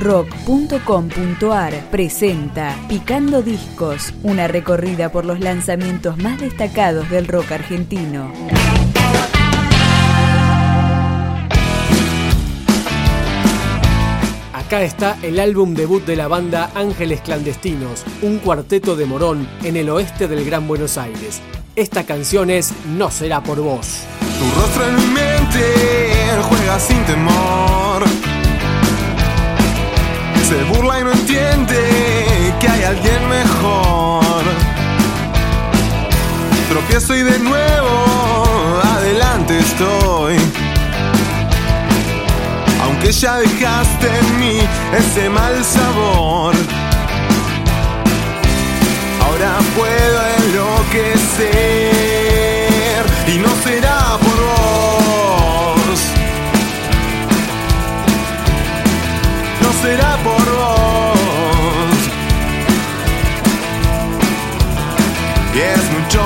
rock.com.ar presenta Picando Discos, una recorrida por los lanzamientos más destacados del rock argentino. Acá está el álbum debut de la banda Ángeles Clandestinos, un cuarteto de Morón en el oeste del Gran Buenos Aires. Esta canción es No será por vos. Tu rostro en mi mente juega sin temor se burla y no entiende que hay alguien mejor. Tropiezo y de nuevo adelante estoy. Aunque ya dejaste en mí ese mal sabor. Ahora puedo enloquecer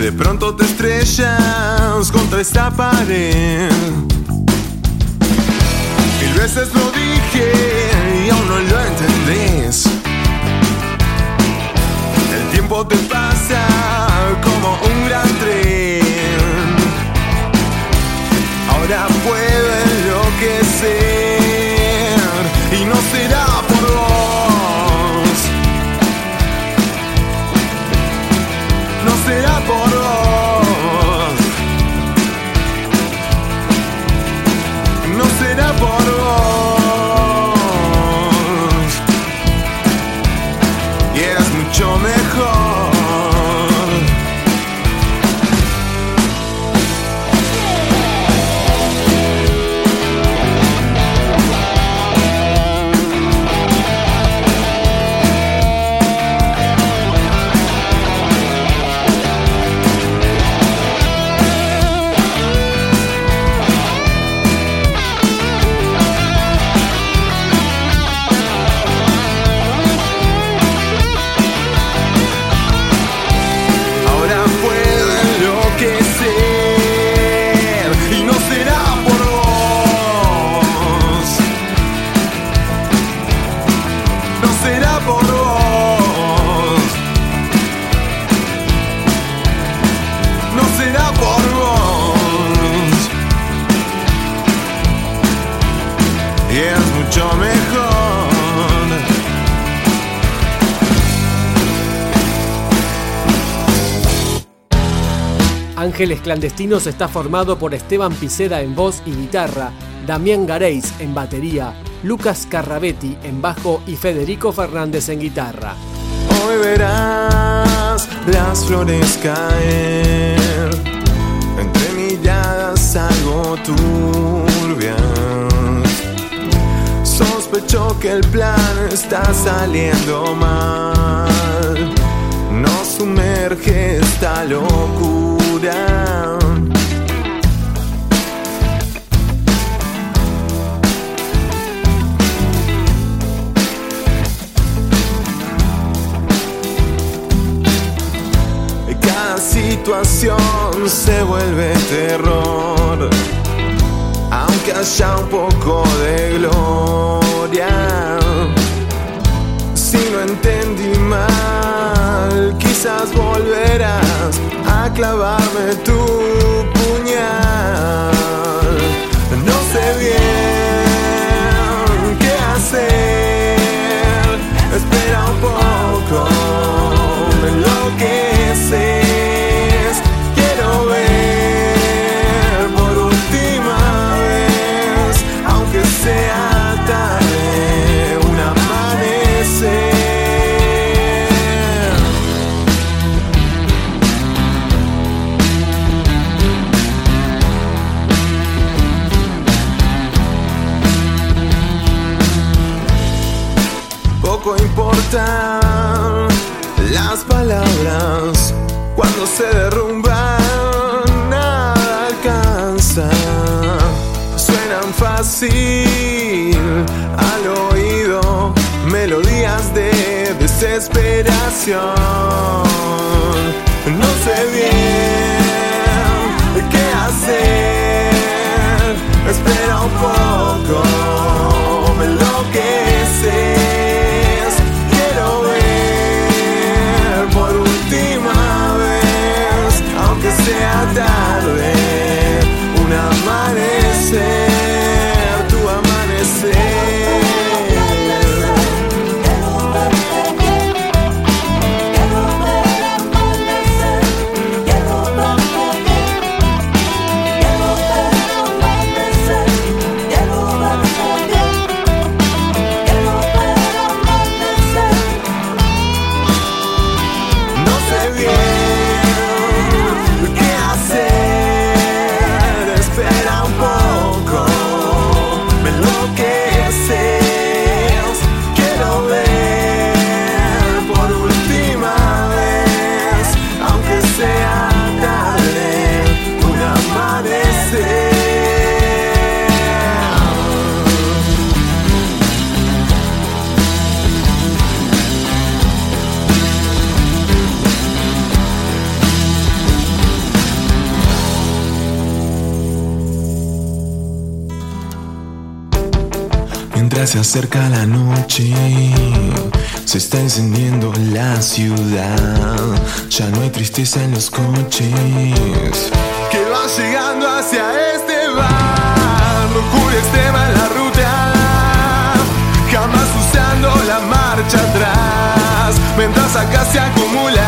De pronto te estrellas contra esta pared. Mil veces lo dije y aún no lo entendés. El tiempo te pasa Ángeles Clandestinos está formado por Esteban Piceda en voz y guitarra, Damián Gareis en batería, Lucas Carrabetti en bajo y Federico Fernández en guitarra. Hoy verás las flores caer entre miradas algo turbias. Sospecho que el plan está saliendo mal. Nos sumerge esta locura situación se vuelve terror, aunque haya un poco de gloria. Si no entendí mal, quizás volverás clavarme tu poco importan las palabras cuando se derrumban, nada alcanza. Suenan fácil al oído melodías de desesperación. No sé bien qué hacer, espera un poco. yeah. se acerca la noche, se está encendiendo la ciudad. Ya no hay tristeza en los coches que van llegando hacia este bar. Locura extrema en la ruta, jamás usando la marcha atrás. Mientras acá se acumula.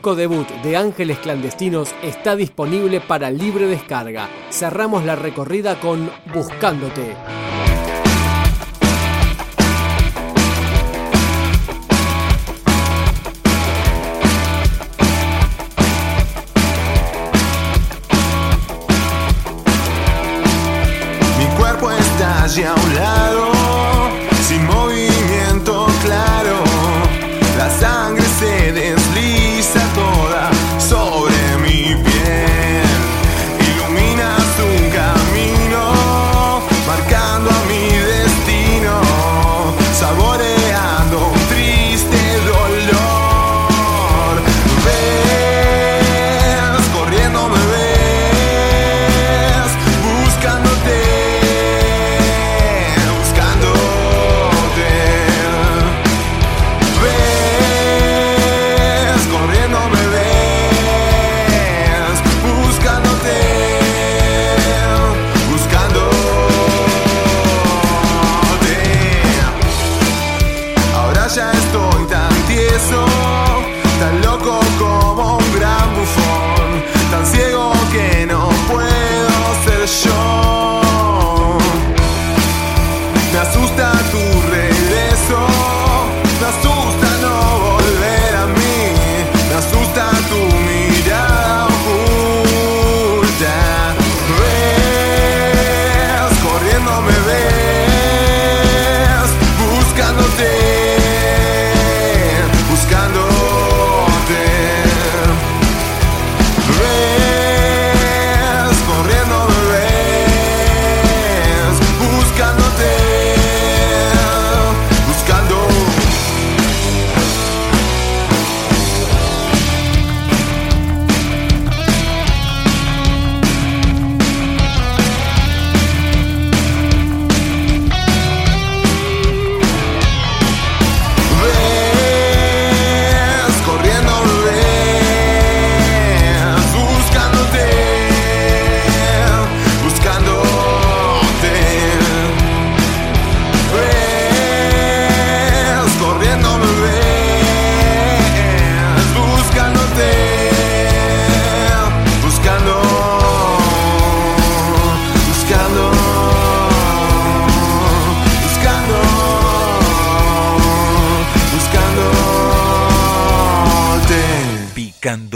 disco debut de Ángeles Clandestinos está disponible para libre descarga. Cerramos la recorrida con Buscándote.